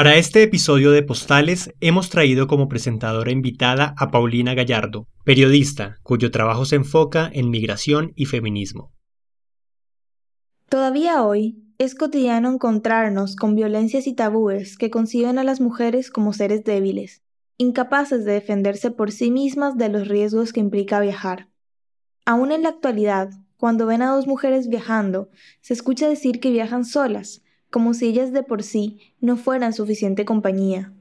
Para este episodio de Postales hemos traído como presentadora invitada a Paulina Gallardo, periodista cuyo trabajo se enfoca en migración y feminismo. Todavía hoy es cotidiano encontrarnos con violencias y tabúes que conciben a las mujeres como seres débiles, incapaces de defenderse por sí mismas de los riesgos que implica viajar. Aún en la actualidad, cuando ven a dos mujeres viajando, se escucha decir que viajan solas, como si ellas de por sí no fueran suficiente compañía.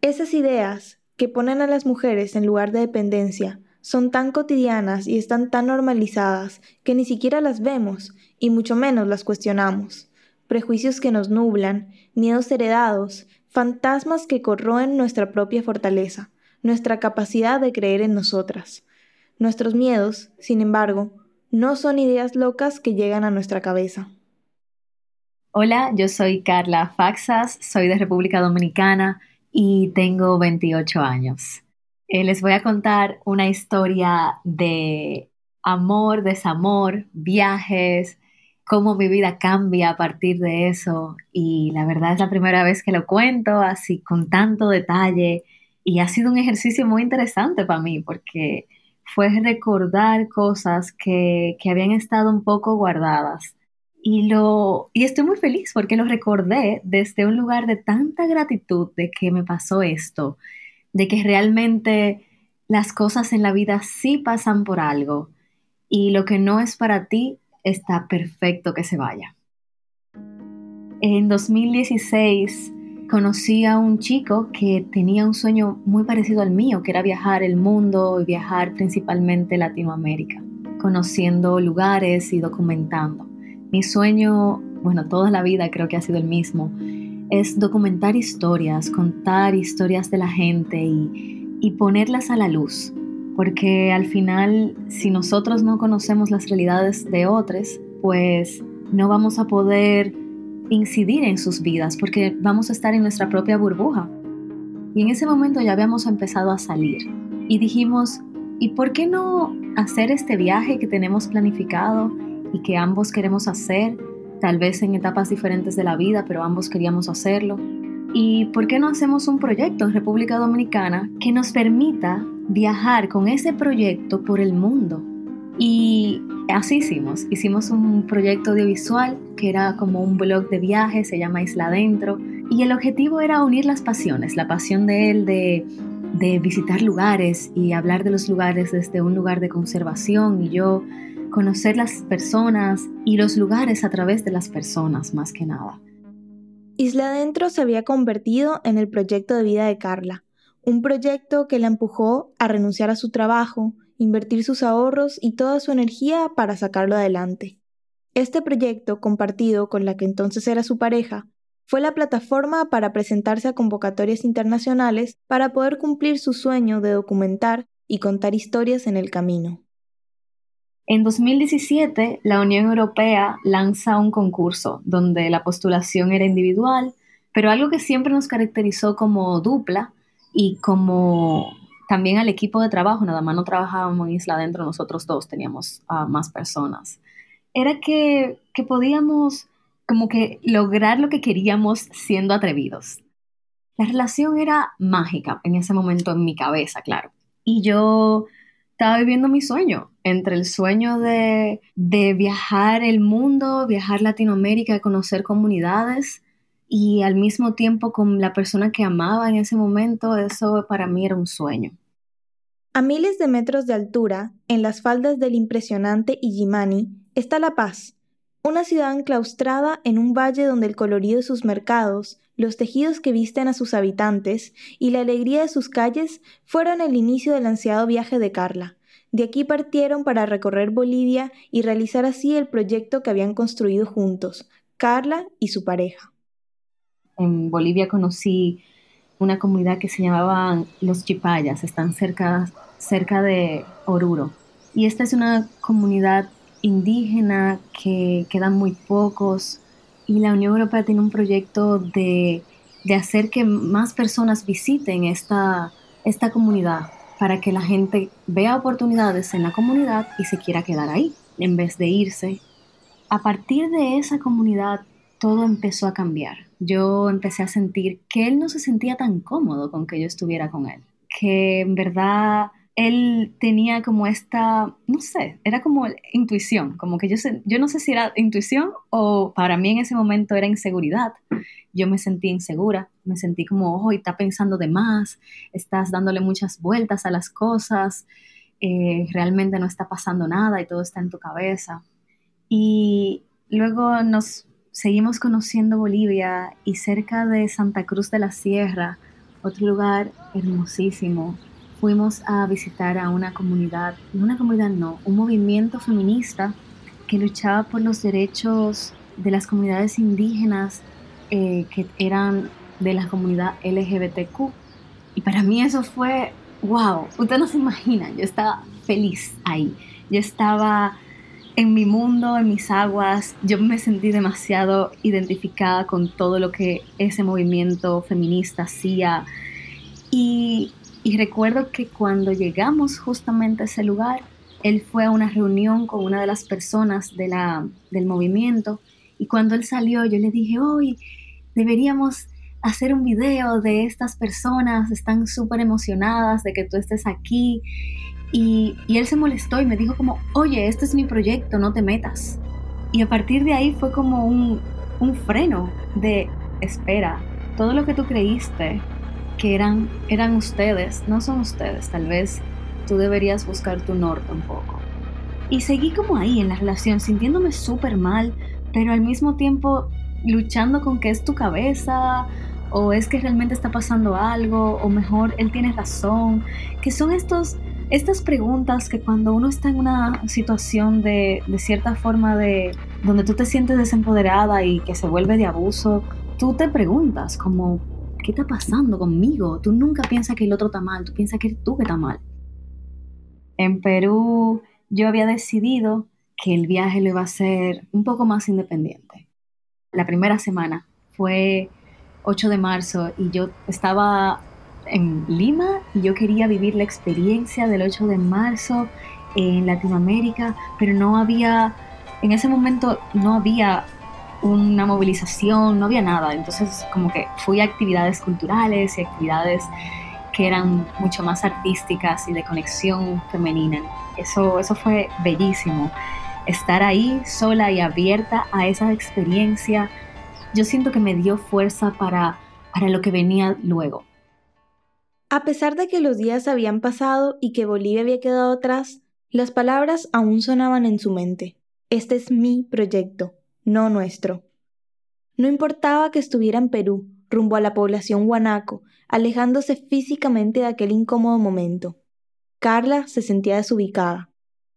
Esas ideas, que ponen a las mujeres en lugar de dependencia, son tan cotidianas y están tan normalizadas que ni siquiera las vemos y mucho menos las cuestionamos. Prejuicios que nos nublan, miedos heredados, fantasmas que corroen nuestra propia fortaleza, nuestra capacidad de creer en nosotras. Nuestros miedos, sin embargo, no son ideas locas que llegan a nuestra cabeza. Hola, yo soy Carla Faxas, soy de República Dominicana y tengo 28 años. Eh, les voy a contar una historia de amor, desamor, viajes, cómo mi vida cambia a partir de eso. Y la verdad es la primera vez que lo cuento así con tanto detalle y ha sido un ejercicio muy interesante para mí porque fue recordar cosas que, que habían estado un poco guardadas y, lo, y estoy muy feliz porque lo recordé desde un lugar de tanta gratitud de que me pasó esto, de que realmente las cosas en la vida sí pasan por algo y lo que no es para ti está perfecto que se vaya. En 2016 conocí a un chico que tenía un sueño muy parecido al mío, que era viajar el mundo y viajar principalmente Latinoamérica, conociendo lugares y documentando. Mi sueño, bueno, toda la vida creo que ha sido el mismo, es documentar historias, contar historias de la gente y, ponerlas a la luz. Porque al final, si nosotros no conocemos las realidades de otros, pues no vamos a poder incidir en sus vidas porque vamos a estar en nuestra propia burbuja. Y en ese momento ya habíamos empezado a salir y dijimos, ¿y por qué no hacer este viaje que tenemos planificado y que ambos queremos hacer, tal vez en etapas diferentes de la vida, pero ambos queríamos hacerlo. ¿Y por qué no hacemos un proyecto en República Dominicana que nos permita viajar con ese proyecto por el mundo? Y así hicimos. Hicimos un proyecto audiovisual que era como un blog de viajes, se llama Isla Adentro. Y el objetivo era unir las pasiones, la pasión de él de, de visitar lugares y hablar de los lugares desde un lugar de conservación y yo conocer las personas y los lugares a través de las personas más que nada. Isla Adentro se había convertido en el proyecto de vida de Carla, un proyecto que la empujó a renunciar a su trabajo, invertir sus ahorros y toda su energía para sacarlo adelante. Este proyecto, compartido con la que entonces era su pareja, fue la plataforma para presentarse a convocatorias internacionales para poder cumplir su sueño de documentar y contar historias en el camino. En 2017, la Unión Europea lanza un concurso donde la postulación era individual, pero algo que siempre nos caracterizó como dupla y como también al equipo de trabajo, nada más no trabajábamos en Isla Adentro, nosotros dos teníamos a más personas, era que, que podíamos como que lograr lo que queríamos siendo atrevidos. La relación era mágica en ese momento en mi cabeza, claro. Y yo estaba viviendo mi sueño, entre el sueño de, viajar el mundo, viajar Latinoamérica, conocer comunidades y al mismo tiempo con la persona que amaba en ese momento, eso para mí era un sueño. A miles de metros de altura, en las faldas del impresionante Illimani, está La Paz, una ciudad enclaustrada en un valle donde el colorido de sus mercados, los tejidos que visten a sus habitantes y la alegría de sus calles fueron el inicio del ansiado viaje de Carla. De aquí partieron para recorrer Bolivia y realizar así el proyecto que habían construido juntos, Carla y su pareja. En Bolivia conocí una comunidad que se llamaban Los Chipayas, están cerca, cerca de Oruro. Y esta es una comunidad indígena que quedan muy pocos y la Unión Europea tiene un proyecto de, hacer que más personas visiten esta, esta comunidad para que la gente vea oportunidades en la comunidad y se quiera quedar ahí en vez de irse. A partir de esa comunidad todo empezó a cambiar. Yo empecé a sentir que él no se sentía tan cómodo con que yo estuviera con él, que en verdad él tenía como esta, no sé, era como intuición, como que yo, yo no sé si era intuición o para mí en ese momento era inseguridad. Yo me sentí insegura, me sentí como, ojo, y está pensando de más, estás dándole muchas vueltas a las cosas, eh, realmente no está pasando nada y todo está en tu cabeza. Y luego nos seguimos conociendo Bolivia y cerca de Santa Cruz de la Sierra, otro lugar hermosísimo, fuimos a visitar a una comunidad, una comunidad no, un movimiento feminista que luchaba por los derechos de las comunidades indígenas eh, que eran de la comunidad LGBTQ. Y para mí eso fue, wow, usted no se imagina, yo estaba feliz ahí. Yo estaba en mi mundo, en mis aguas, yo me sentí demasiado identificada con todo lo que ese movimiento feminista hacía. Y y recuerdo que cuando llegamos justamente a ese lugar, él fue a una reunión con una de las personas de la, del movimiento y cuando él salió yo le dije, hoy deberíamos hacer un video de estas personas, están súper emocionadas de que tú estés aquí. Y, él se molestó y me dijo como, oye, este es mi proyecto, no te metas. Y a partir de ahí fue como un, un freno de, espera, todo lo que tú creíste que eran, eran ustedes, no son ustedes, tal vez tú deberías buscar tu norte un poco. Y seguí como ahí en la relación, sintiéndome súper mal, pero al mismo tiempo luchando con que es tu cabeza, o es que realmente está pasando algo, o mejor él tiene razón, que son estos, estas preguntas que cuando uno está en una situación de, de cierta forma de donde tú te sientes desempoderada y que se vuelve de abuso, tú te preguntas como, ¿qué está pasando conmigo? Tú nunca piensas que el otro está mal, tú piensas que tú que está mal. En Perú yo había decidido que el viaje lo iba a hacer un poco más independiente. La primera semana fue 8 de marzo y yo estaba en Lima y yo quería vivir la experiencia del 8 de marzo en Latinoamérica, pero no había, en ese momento no había una movilización, no había nada. Entonces como que fui a actividades culturales y actividades que eran mucho más artísticas y de conexión femenina. Eso, eso fue bellísimo. Estar ahí sola y abierta a esa experiencia, yo siento que me dio fuerza para, para lo que venía luego. A pesar de que los días habían pasado y que Bolivia había quedado atrás, las palabras aún sonaban en su mente. Este es mi proyecto, no nuestro. No importaba que estuviera en Perú, rumbo a la población guanaco, alejándose físicamente de aquel incómodo momento. Carla se sentía desubicada,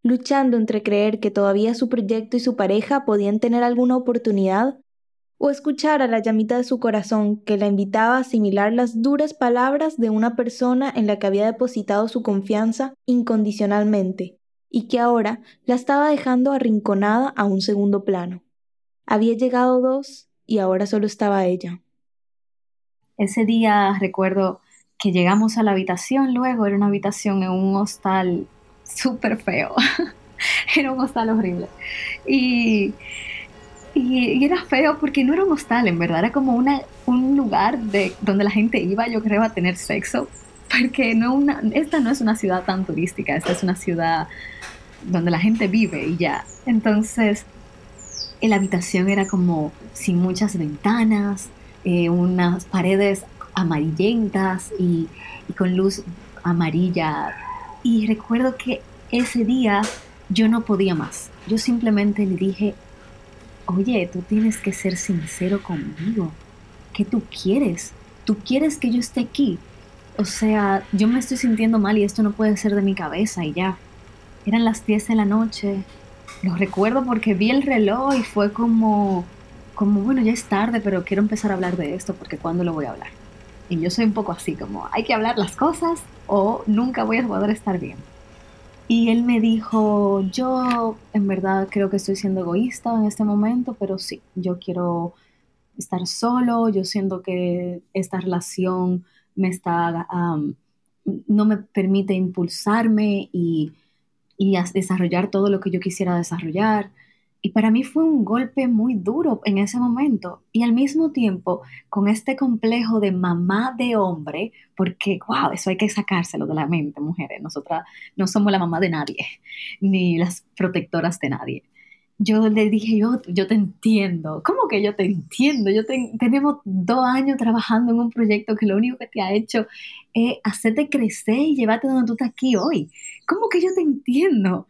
luchando entre creer que todavía su proyecto y su pareja podían tener alguna oportunidad, o escuchar a la llamita de su corazón que la invitaba a asimilar las duras palabras de una persona en la que había depositado su confianza incondicionalmente, y que ahora la estaba dejando arrinconada a un segundo plano. Había llegado dos y ahora solo estaba ella. Ese día recuerdo que llegamos a la habitación luego, era una habitación en un hostal súper feo, era un hostal horrible. Y, y, era feo porque no era un hostal, en verdad, era como una, un lugar de, donde la gente iba, yo creo, a tener sexo, porque no una, esta no es una ciudad tan turística, esta es una ciudad donde la gente vive y ya. Entonces, la habitación era como sin muchas ventanas, eh, unas paredes amarillentas y, y con luz amarilla. Y recuerdo que ese día yo no podía más. Yo simplemente le dije, oye, tú tienes que ser sincero conmigo. ¿qué tú quieres? ¿Tú quieres que yo esté aquí? O sea, yo me estoy sintiendo mal y esto no puede ser de mi cabeza y ya. Eran las 10 de la noche. Lo recuerdo porque vi el reloj y fue como, como, bueno, ya es tarde, pero quiero empezar a hablar de esto porque ¿cuándo lo voy a hablar? Y yo soy un poco así, como, hay que hablar las cosas o nunca voy a poder estar bien. Y él me dijo, yo en verdad creo que estoy siendo egoísta en este momento, pero sí, yo quiero estar solo, yo siento que esta relación me está, no me permite impulsarme y, y desarrollar todo lo que yo quisiera desarrollar. Y para mí fue un golpe muy duro en ese momento. Y al mismo tiempo, con este complejo de mamá de hombre, porque, wow, eso hay que sacárselo de la mente, mujeres. Nosotras no somos la mamá de nadie, ni las protectoras de nadie. Yo le dije, yo, yo te entiendo. ¿Cómo que yo te entiendo? Yo tenemos dos años trabajando en un proyecto que lo único que te ha hecho es hacerte crecer y llevarte donde tú estás aquí hoy. ¿Cómo que yo te entiendo?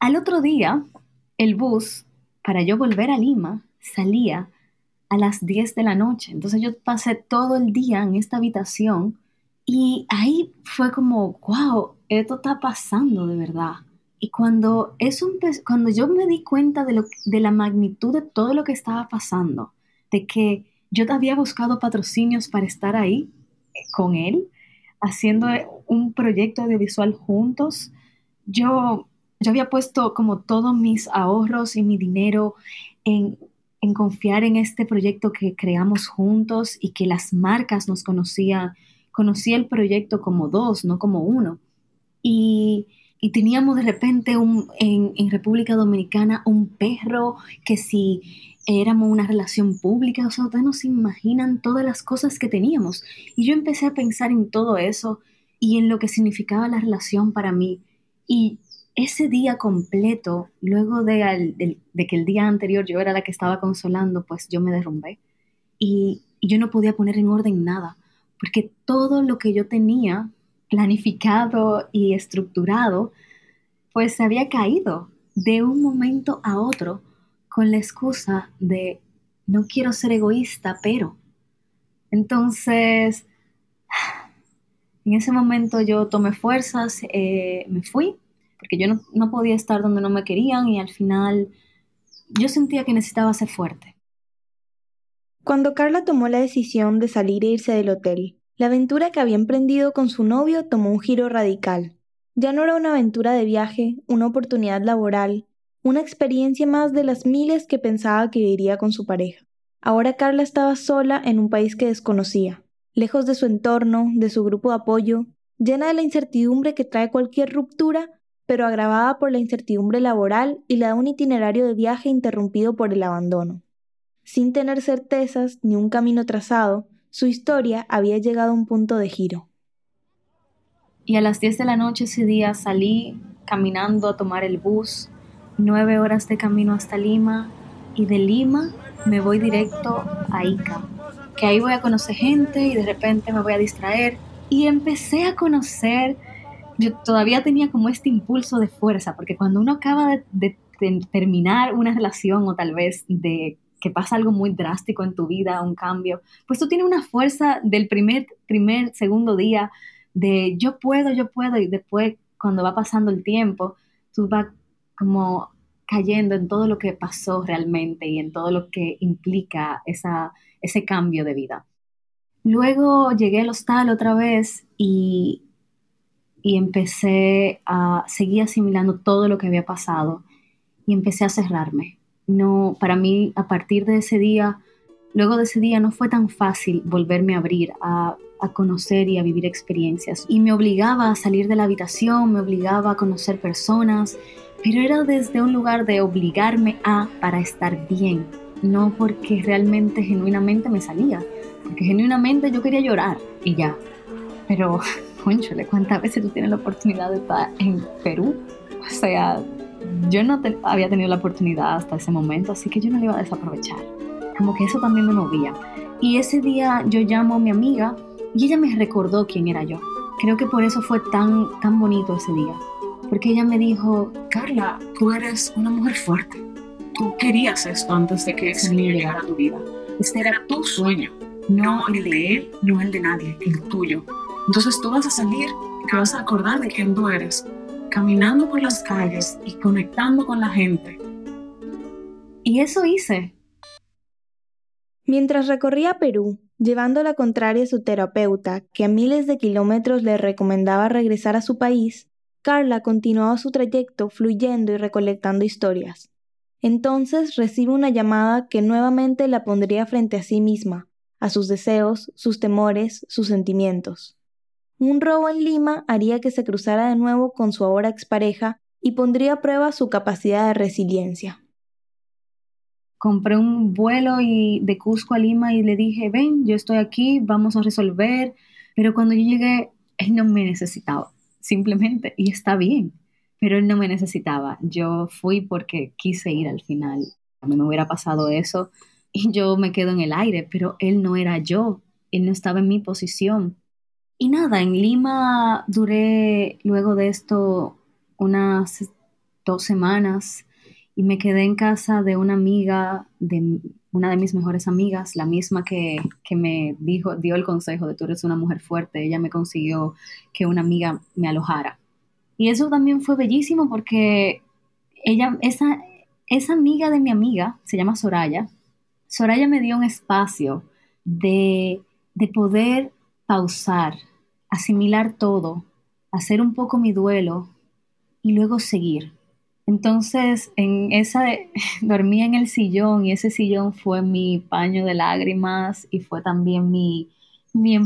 Al otro día, el bus para yo volver a Lima salía a las 10 de la noche. Entonces yo pasé todo el día en esta habitación y ahí fue como, wow, esto está pasando de verdad. Y cuando, eso cuando yo me di cuenta de, lo, de la magnitud de todo lo que estaba pasando, de que yo había buscado patrocinios para estar ahí eh, con él, haciendo un proyecto audiovisual juntos, yo yo había puesto como todos mis ahorros y mi dinero en, confiar en este proyecto que creamos juntos y que las marcas nos conocían, conocía el proyecto como dos, no como uno. Y, teníamos de repente un, en, en, República Dominicana un perro que si éramos una relación pública, o sea, ustedes no se imaginan todas las cosas que teníamos. Y yo empecé a pensar en todo eso y en lo que significaba la relación para mí. Y ese día completo, luego de, que el día anterior yo era la que estaba consolando, pues yo me derrumbé. Y, yo no podía poner en orden nada, porque todo lo que yo tenía planificado y estructurado, pues se había caído de un momento a otro con la excusa de no quiero ser egoísta, pero. Entonces, en ese momento yo tomé fuerzas, eh, me fui porque yo no, podía estar donde no me querían y al final yo sentía que necesitaba ser fuerte. Cuando Carla tomó la decisión de salir e irse del hotel, la aventura que había emprendido con su novio tomó un giro radical. Ya no era una aventura de viaje, una oportunidad laboral, una experiencia más de las miles que pensaba que viviría con su pareja. Ahora Carla estaba sola en un país que desconocía, lejos de su entorno, de su grupo de apoyo, llena de la incertidumbre que trae cualquier ruptura pero agravada por la incertidumbre laboral y la de un itinerario de viaje interrumpido por el abandono. Sin tener certezas ni un camino trazado, su historia había llegado a un punto de giro. Y a las 10 de la noche ese día salí caminando a tomar el bus, nueve horas de camino hasta Lima, y de Lima me voy directo a Ica, que ahí voy a conocer gente y de repente me voy a distraer. Y empecé a conocer yo todavía tenía como este impulso de fuerza, porque cuando uno acaba de, terminar una relación o tal vez de que pasa algo muy drástico en tu vida, un cambio, pues tú tienes una fuerza del primer, primer, segundo día de yo puedo, yo puedo, y después cuando va pasando el tiempo, tú vas como cayendo en todo lo que pasó realmente y en todo lo que implica esa, ese cambio de vida. Luego llegué al hostal otra vez y y empecé a seguir asimilando todo lo que había pasado y empecé a cerrarme. No, para mí a partir de ese día, luego de ese día no fue tan fácil volverme a abrir, a, a conocer y a vivir experiencias. Y me obligaba a salir de la habitación, me obligaba a conocer personas, pero era desde un lugar de obligarme a para estar bien, no porque realmente, genuinamente me salía, porque genuinamente yo quería llorar y ya. Pero conchole, ¿cuántas veces tú tienes la oportunidad de estar en Perú? O sea, yo no había tenido la oportunidad hasta ese momento, así que yo no la iba a desaprovechar. Como que eso también me movía. Y ese día yo llamo a mi amiga y ella me recordó quién era yo. Creo que por eso fue tan, tan bonito ese día. Porque ella me dijo, Carla, tú eres una mujer fuerte. Tú querías esto antes de que ese niño llegara a tu vida. Este era tu sueño. no el de él, no el de nadie, el tuyo. Entonces tú vas a salir y te vas a acordar de quién tú eres, caminando por las calles y conectando con la gente. Y eso hice. Mientras recorría Perú, llevando la contraria a su terapeuta, que a miles de kilómetros le recomendaba regresar a su país, Carla continuaba su trayecto fluyendo y recolectando historias. Entonces recibe una llamada que nuevamente la pondría frente a sí misma, a sus deseos, sus temores, sus sentimientos. Un robo en Lima haría que se cruzara de nuevo con su ahora expareja y pondría a prueba su capacidad de resiliencia. Compré un vuelo y de Cusco a Lima y le dije, ven, yo estoy aquí, vamos a resolver. Pero cuando yo llegué, él no me necesitaba, simplemente, y está bien, pero él no me necesitaba. Yo fui porque quise ir al final. A mí me hubiera pasado eso y yo me quedo en el aire, pero él no era yo, él no estaba en mi posición. Y nada, en Lima duré luego de esto unas dos semanas y me quedé en casa de una amiga, de una de mis mejores amigas, la misma que, que, me dijo, dio el consejo de tú eres una mujer fuerte, ella me consiguió que una amiga me alojara. Y eso también fue bellísimo porque ella, esa, esa amiga de mi amiga, se llama Soraya, Soraya me dio un espacio de, de poder pausar, asimilar todo, hacer un poco mi duelo y luego seguir. Entonces, en esa dormía en el sillón y ese sillón fue mi paño de lágrimas y fue también mi, mi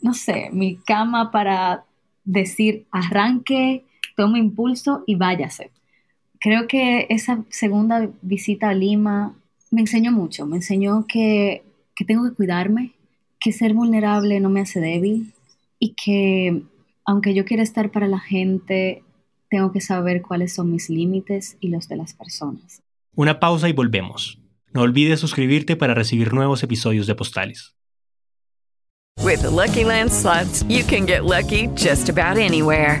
no sé, mi cama para decir arranque, tome impulso y váyase. Creo que esa segunda visita a Lima me enseñó mucho, me enseñó que, que tengo que cuidarme, que ser vulnerable no me hace débil y que aunque yo quiera estar para la gente, tengo que saber cuáles son mis límites y los de las personas. Una pausa y volvemos. No olvides suscribirte para recibir nuevos episodios de Postales. With the Lucky Land slots, you can get lucky just about anywhere.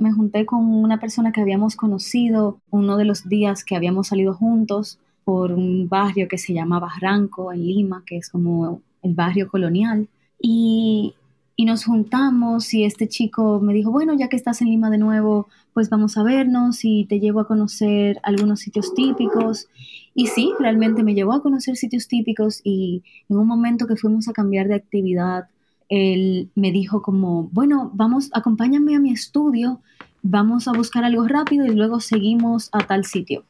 Me junté con una persona que habíamos conocido uno de los días que habíamos salido juntos por un barrio que se llama Barranco en Lima, que es como el barrio colonial. Y y nos juntamos y este chico me dijo, bueno, ya que estás en Lima de nuevo, pues vamos a vernos y te llevo a conocer algunos sitios típicos. Y sí, realmente me llevó a conocer sitios típicos y en un momento que fuimos a cambiar de actividad, él me dijo como, bueno, vamos, acompáñame a mi estudio, vamos a buscar algo rápido y luego seguimos a tal sitio.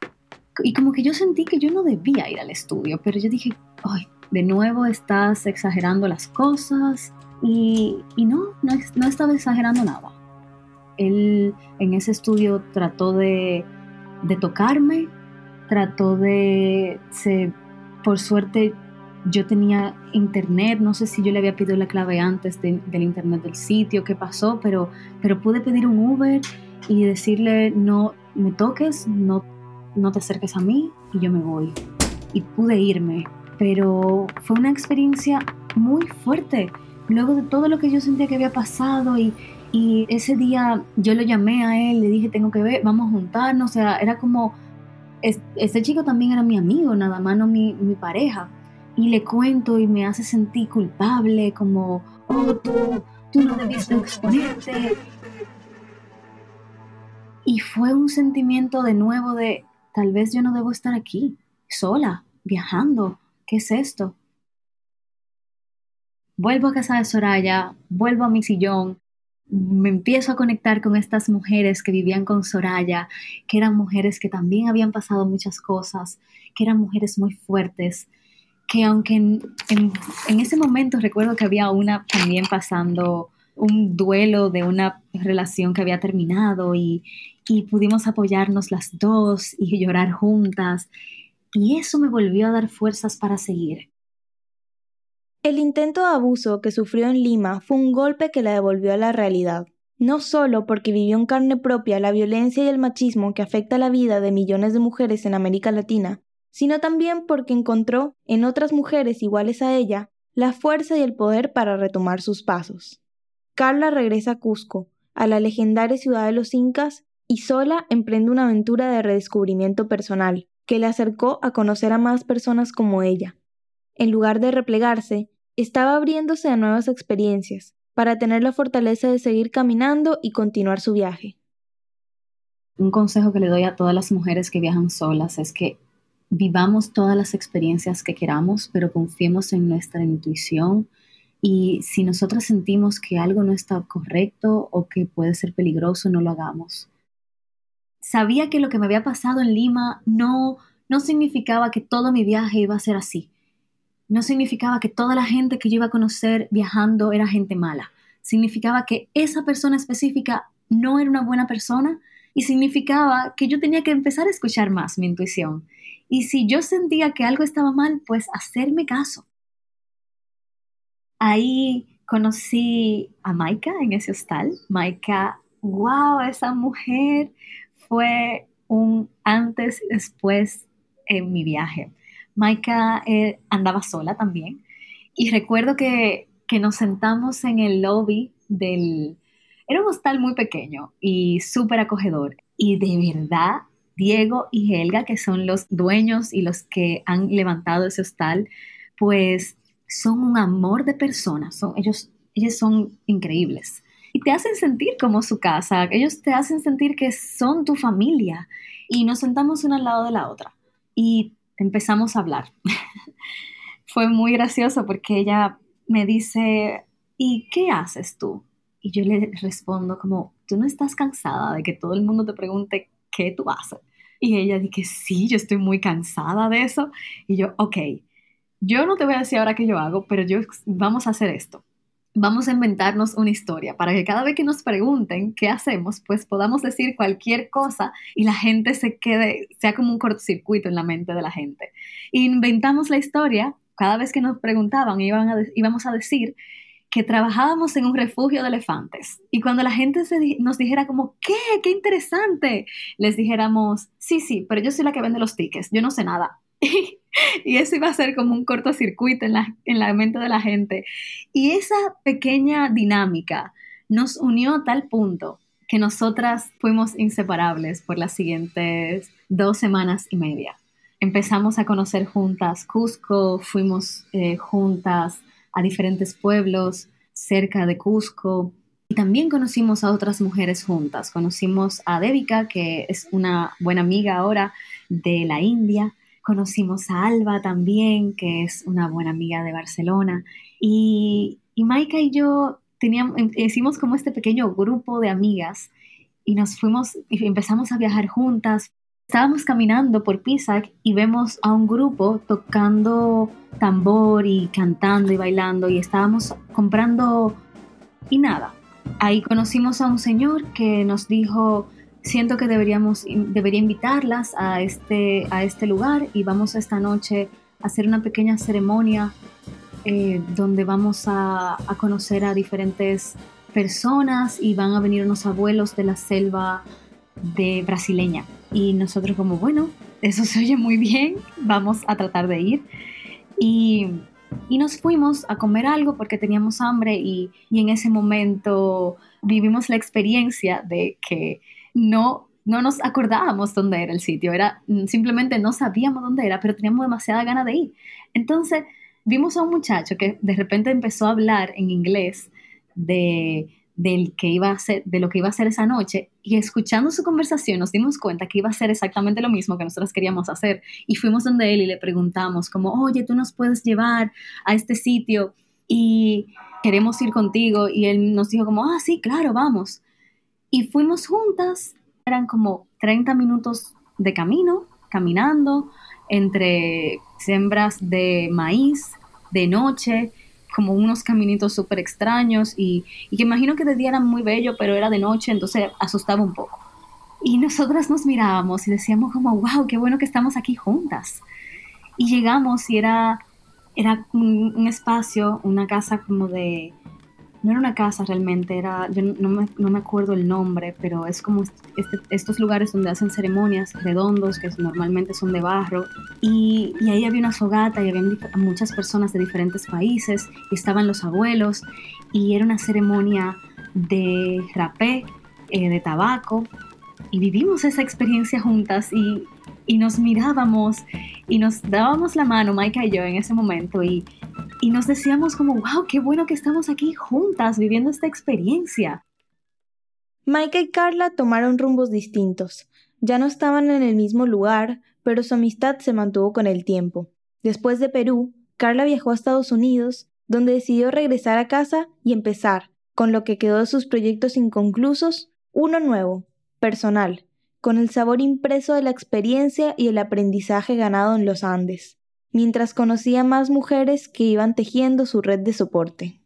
Y como que yo sentí que yo no debía ir al estudio, pero yo dije, ay, de nuevo estás exagerando las cosas y, no, no, estaba exagerando nada. Él en ese estudio trató de, tocarme, trató de, por suerte yo tenía internet, no sé si yo le había pedido la clave antes del internet del sitio, qué pasó, pero, pero pude pedir un Uber y decirle no me toques, no, no te acerques a mí y yo me voy. Y pude irme, pero fue una experiencia muy fuerte luego de todo lo que yo sentía que había pasado y, ese día yo lo llamé a él, le dije, tengo que ver, vamos a juntarnos, o sea, era como, ese chico también era mi amigo, nada más no mi, mi pareja. Y le cuento y me hace sentir culpable, como, oh, tú, tú no debiste exponerte. Y fue un sentimiento de nuevo de, tal vez yo no debo estar aquí, sola, viajando. ¿Qué es esto? vuelvo a casa de Soraya, vuelvo a mi sillón, me empiezo a conectar con estas mujeres que vivían con Soraya, que eran mujeres que también habían pasado muchas cosas, que eran mujeres muy fuertes, que aunque en, ese momento recuerdo que había una también pasando un duelo de una relación que había terminado y, y pudimos apoyarnos las dos y llorar juntas. Y eso me volvió a dar fuerzas para seguir El intento de abuso que sufrió en Lima fue un golpe que la devolvió a la realidad, no solo porque vivió en carne propia la violencia y el machismo que afecta la vida de millones de mujeres en América Latina, sino también porque encontró en otras mujeres iguales a ella la fuerza y el poder para retomar sus pasos. Carla regresa a Cusco, a la legendaria ciudad de los incas, y sola emprende una aventura de redescubrimiento personal, que le acercó a conocer a más personas como ella, en lugar de replegarse, estaba abriéndose a nuevas experiencias, para tener la fortaleza de seguir caminando y continuar su viaje. Un consejo que le doy a todas las mujeres que viajan solas es que vivamos todas las experiencias que queramos, pero confiemos en nuestra intuición y si nosotras sentimos que algo no está correcto o que puede ser peligroso, no lo hagamos. Sabía que lo que me había pasado en Lima no, no significaba que todo mi viaje iba a ser así no significaba que toda la gente que yo iba a conocer viajando era gente mala. Significaba que esa persona específica no era una buena persona y significaba que yo tenía que empezar a escuchar más mi intuición. Y si yo sentía que algo estaba mal, pues hacerme caso. Ahí conocí a Maika en ese hostal. Maika, wow, esa mujer fue un antes y después en mi viaje. Maika eh, andaba sola también. Y recuerdo que, nos sentamos en el lobby del... Era un hostal muy pequeño y súper acogedor. Y de verdad, Diego y Helga, que son los dueños y los que han levantado ese hostal, pues son un amor de personas. Son, ellos, ellos son increíbles. Y te hacen sentir como su casa. Ellos te hacen sentir que son tu familia. Y nos sentamos una al lado de la otra. Y empezamos a hablar. Fue muy gracioso porque ella me dice, ¿y qué haces tú? Y yo le respondo como, ¿tú no estás cansada de que todo el mundo te pregunte qué tú haces? Y ella dice, sí, yo estoy muy cansada de eso. Y yo, ok, yo no te voy a decir ahora qué yo hago, pero yo vamos a hacer esto vamos a inventarnos una historia para que cada vez que nos pregunten qué hacemos, pues podamos decir cualquier cosa y la gente se quede, sea como un cortocircuito en la mente de la gente. Inventamos la historia, cada vez que nos preguntaban íbamos a decir que trabajábamos en un refugio de elefantes. Y cuando la gente nos dijera como, ¿qué? ¡Qué interesante! Les dijéramos, sí, sí, pero yo soy la que vende los tickets, yo no sé nada. y eso iba a ser como un cortocircuito en la, en la mente de la gente. Y esa pequeña dinámica nos unió a tal punto que nosotras fuimos inseparables por las siguientes dos semanas y media. Empezamos a conocer juntas Cusco, fuimos eh, juntas a diferentes pueblos cerca de Cusco y también conocimos a otras mujeres juntas. Conocimos a Devika, que es una buena amiga ahora de la India, Conocimos a Alba también, que es una buena amiga de Barcelona. Y, y Maika y yo teníamos, em, hicimos como este pequeño grupo de amigas y nos fuimos y empezamos a viajar juntas. Estábamos caminando por Pisac y vemos a un grupo tocando tambor y cantando y bailando y estábamos comprando y nada. Ahí conocimos a un señor que nos dijo, siento que deberíamos, debería invitarlas a este, a este lugar y vamos esta noche a hacer una pequeña ceremonia eh, donde vamos a, a, conocer a diferentes personas y van a venir unos abuelos de la selva de brasileña. Y nosotros como, bueno, eso se oye muy bien, vamos a tratar de ir. Y, y nos fuimos a comer algo porque teníamos hambre y, y en ese momento vivimos la experiencia de que no, no nos acordábamos dónde era el sitio, era mm, simplemente no sabíamos dónde era, pero teníamos demasiada gana de ir. Entonces vimos a un muchacho que de repente empezó a hablar en inglés de, del que iba a ser, de lo que iba a hacer esa noche y escuchando su conversación nos dimos cuenta que iba a ser exactamente lo mismo que nosotros queríamos hacer y fuimos donde él y le preguntamos como, oye, tú nos puedes llevar a este sitio y queremos ir contigo y él nos dijo como, ah, sí, claro, vamos. Y fuimos juntas, eran como 30 minutos de camino, caminando entre sembras de maíz, de noche, como unos caminitos súper extraños y, que imagino que de día era muy bello, pero era de noche, entonces asustaba un poco. Y nosotras nos mirábamos y decíamos como, wow, qué bueno que estamos aquí juntas. Y llegamos y era era un, espacio, una casa como de, no era una casa realmente, era, yo no me, no me acuerdo el nombre, pero es como este, estos lugares donde hacen ceremonias redondos, que normalmente son de barro, y, y, ahí había una fogata y había muchas personas de diferentes países, y estaban los abuelos, y era una ceremonia de rapé, eh, de tabaco, y vivimos esa experiencia juntas y, y nos mirábamos y nos dábamos la mano, Maika y yo, en ese momento, y, y nos decíamos como, wow, qué bueno que estamos aquí juntas viviendo esta experiencia. Maika y Carla tomaron rumbos distintos. Ya no estaban en el mismo lugar, pero su amistad se mantuvo con el tiempo. Después de Perú, Carla viajó a Estados Unidos, donde decidió regresar a casa y empezar, con lo que quedó de sus proyectos inconclusos, uno nuevo, personal, con el sabor impreso de la experiencia y el aprendizaje ganado en los Andes, mientras conocía más mujeres que iban tejiendo su red de soporte.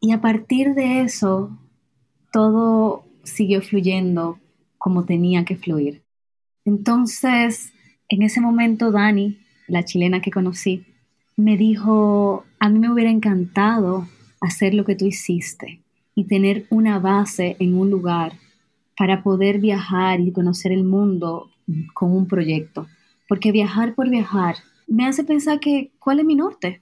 Y a partir de eso, todo siguió fluyendo como tenía que fluir. Entonces, en ese momento, Dani, la chilena que conocí, me dijo, a mí me hubiera encantado hacer lo que tú hiciste y tener una base en un lugar para poder viajar y conocer el mundo con un proyecto. Porque viajar por viajar me hace pensar que, ¿cuál es mi norte?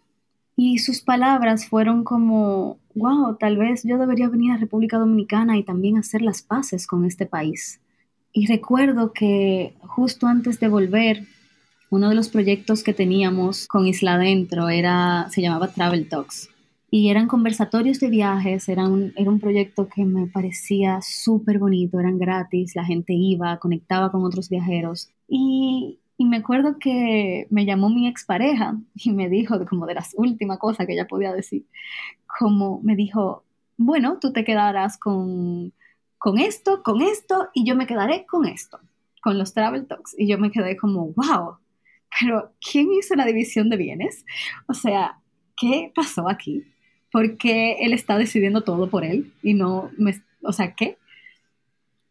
Y sus palabras fueron como, wow, tal vez yo debería venir a República Dominicana y también hacer las paces con este país. Y recuerdo que justo antes de volver, uno de los proyectos que teníamos con Isla Adentro era, se llamaba Travel Talks y eran conversatorios de viajes, era un, era un proyecto que me parecía súper bonito, eran gratis, la gente iba, conectaba con otros viajeros y, y me acuerdo que me llamó mi expareja y me dijo, como de las últimas cosas que ella podía decir, como me dijo, bueno, tú te quedarás con, con esto, con esto y yo me quedaré con esto, con los travel talks. Y yo me quedé como, wow, pero ¿quién hizo la división de bienes? O sea, ¿qué pasó aquí? porque él está decidiendo todo por él y no me, o sea, ¿qué?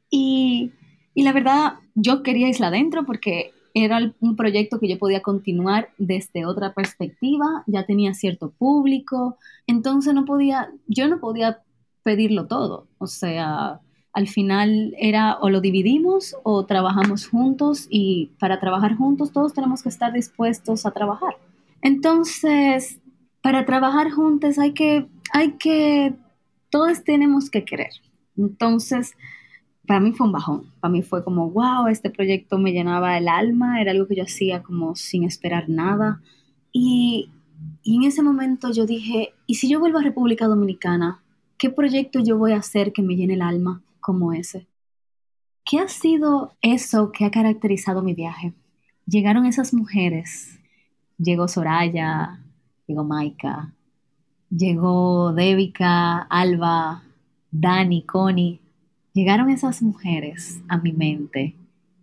Y, y la verdad, yo quería Isla Adentro porque era un proyecto que yo podía continuar desde otra perspectiva, ya tenía cierto público, entonces no podía, yo no podía pedirlo todo, o sea, al final era o lo dividimos o trabajamos juntos y para trabajar juntos todos tenemos que estar dispuestos a trabajar. Entonces, para trabajar juntos hay que, hay que, todos tenemos que querer. Entonces, para mí fue un bajón. Para mí fue como, wow, este proyecto me llenaba el alma, era algo que yo hacía como sin esperar nada. Y, y en ese momento yo dije, ¿y si yo vuelvo a República Dominicana? ¿Qué proyecto yo voy a hacer que me llene el alma como ese? ¿Qué ha sido eso que ha caracterizado mi viaje? Llegaron esas mujeres, llegó Soraya, llegó Maika, llegó Devika, Alba, Dani, Connie. Llegaron esas mujeres a mi mente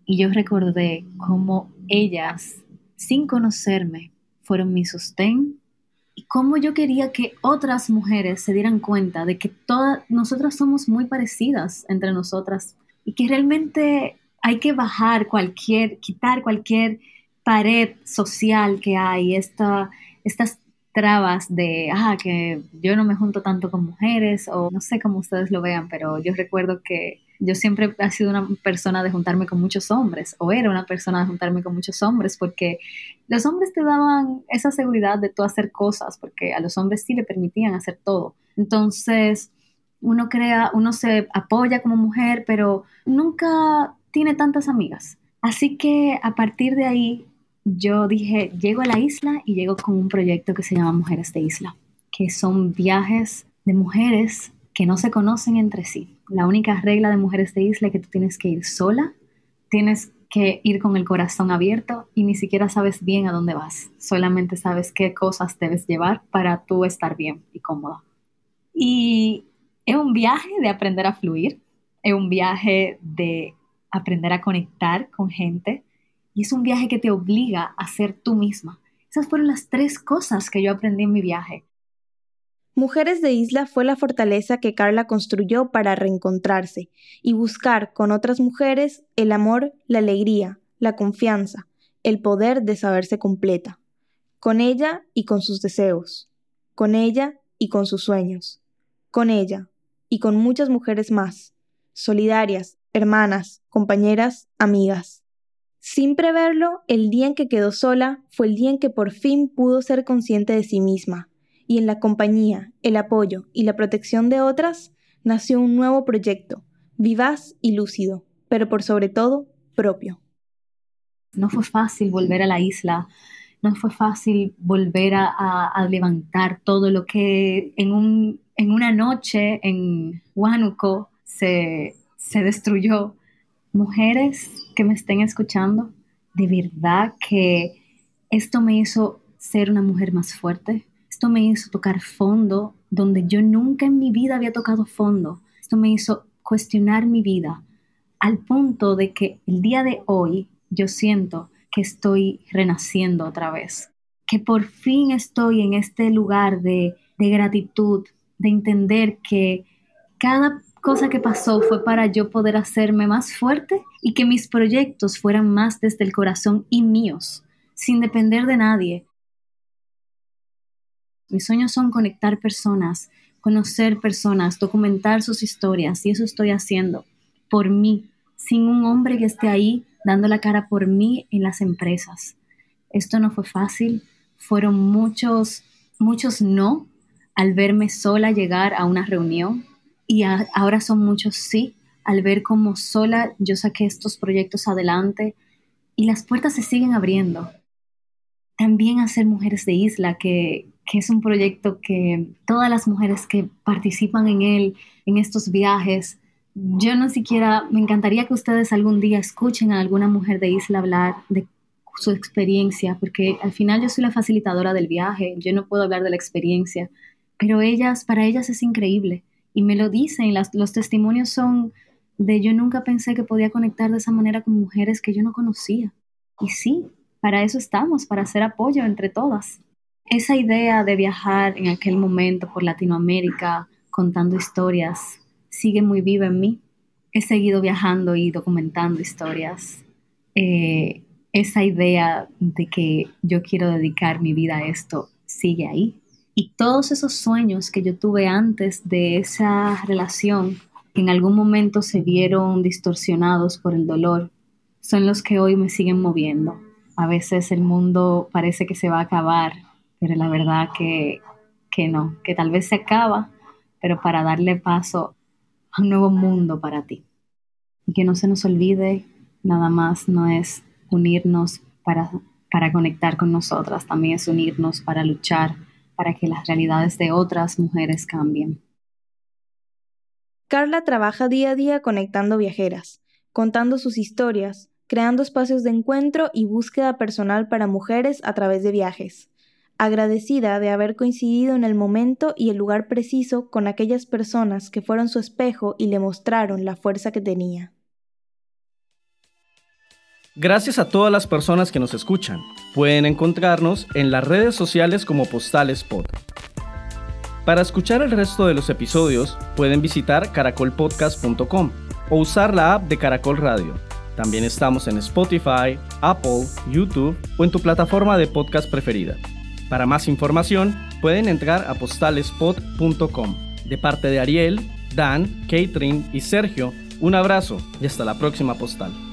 y yo recordé cómo ellas, sin conocerme, fueron mi sostén y cómo yo quería que otras mujeres se dieran cuenta de que todas nosotras somos muy parecidas entre nosotras y que realmente hay que bajar cualquier, quitar cualquier pared social que hay, esta, estas trabas de, ah, que yo no me junto tanto con mujeres o no sé cómo ustedes lo vean, pero yo recuerdo que yo siempre he sido una persona de juntarme con muchos hombres o era una persona de juntarme con muchos hombres porque los hombres te daban esa seguridad de tú hacer cosas porque a los hombres sí le permitían hacer todo. Entonces, uno crea, uno se apoya como mujer, pero nunca tiene tantas amigas. Así que a partir de ahí yo dije, llego a la isla y llego con un proyecto que se llama Mujeres de Isla, que son viajes de mujeres que no se conocen entre sí. La única regla de Mujeres de Isla es que tú tienes que ir sola, tienes que ir con el corazón abierto y ni siquiera sabes bien a dónde vas, solamente sabes qué cosas debes llevar para tú estar bien y cómoda. Y es un viaje de aprender a fluir, es un viaje de aprender a conectar con gente, y es un viaje que te obliga a ser tú misma. Esas fueron las tres cosas que yo aprendí en mi viaje. Mujeres de Isla fue la fortaleza que Carla construyó para reencontrarse y buscar con otras mujeres el amor, la alegría, la confianza, el poder de saberse completa. con ella y con sus deseos, con ella y con sus sueños, con ella y con muchas mujeres más, solidarias, hermanas, compañeras, amigas. Sin preverlo, el día en que quedó sola fue el día en que por fin pudo ser consciente de sí misma, y en la compañía, el apoyo y la protección de otras, nació un nuevo proyecto, vivaz y lúcido, pero por sobre todo propio. No fue fácil volver a la isla, no fue fácil volver a, levantar todo lo que en, un, en una noche en Huánuco se, se destruyó. Mujeres que me estén escuchando, de verdad que esto me hizo ser una mujer más fuerte, esto me hizo tocar fondo donde yo nunca en mi vida había tocado fondo, esto me hizo cuestionar mi vida al punto de que el día de hoy yo siento que estoy renaciendo otra vez, que por fin estoy en este lugar de, de gratitud, de entender que cada cosa que pasó fue para yo poder hacerme más fuerte y que mis proyectos fueran más desde el corazón y míos, sin depender de nadie. Mis sueños son conectar personas, conocer personas, documentar sus historias y eso estoy haciendo por mí, sin un hombre que esté ahí dando la cara por mí en las empresas. Esto no fue fácil, fueron muchos, muchos no al verme sola llegar a una reunión y ahora son muchos sí al ver cómo sola yo saqué estos proyectos adelante y las puertas se siguen abriendo. También hacer Mujeres de Isla, que, que es un proyecto que todas las mujeres que participan en él, en estos viajes, yo no siquiera, me encantaría que ustedes algún día escuchen a alguna mujer de Isla hablar de su experiencia, porque al final yo soy la facilitadora del viaje, yo no puedo hablar de la experiencia, pero ellas, para ellas es increíble y me lo dicen, los testimonios son de yo nunca pensé que podía conectar de esa manera con mujeres que yo no conocía. Y sí, para eso estamos, para hacer apoyo entre todas. Esa idea de viajar en aquel momento por Latinoamérica contando historias sigue muy viva en mí. He seguido viajando y documentando historias. Eh, esa idea de que yo quiero dedicar mi vida a esto sigue ahí. Y todos esos sueños que yo tuve antes de esa relación, que en algún momento se vieron distorsionados por el dolor, son los que hoy me siguen moviendo. A veces el mundo parece que se va a acabar, pero la verdad que, que no, que tal vez se acaba, pero para darle paso un nuevo mundo para ti. Y que no se nos olvide, nada más no es unirnos para, para conectar con nosotras, también es unirnos para luchar para que las realidades de otras mujeres cambien. Carla trabaja día a día conectando viajeras, contando sus historias, creando espacios de encuentro y búsqueda personal para mujeres a través de viajes agradecida de haber coincidido en el momento y el lugar preciso con aquellas personas que fueron su espejo y le mostraron la fuerza que tenía. Gracias a todas las personas que nos escuchan. Pueden encontrarnos en las redes sociales como Postales Pod. Para escuchar el resto de los episodios, pueden visitar caracolpodcast.com o usar la app de Caracol Radio. También estamos en Spotify, Apple, YouTube o en tu plataforma de podcast preferida. Para más información, pueden entrar a postalespot.com. De parte de Ariel, Dan, Catherine y Sergio, un abrazo y hasta la próxima postal.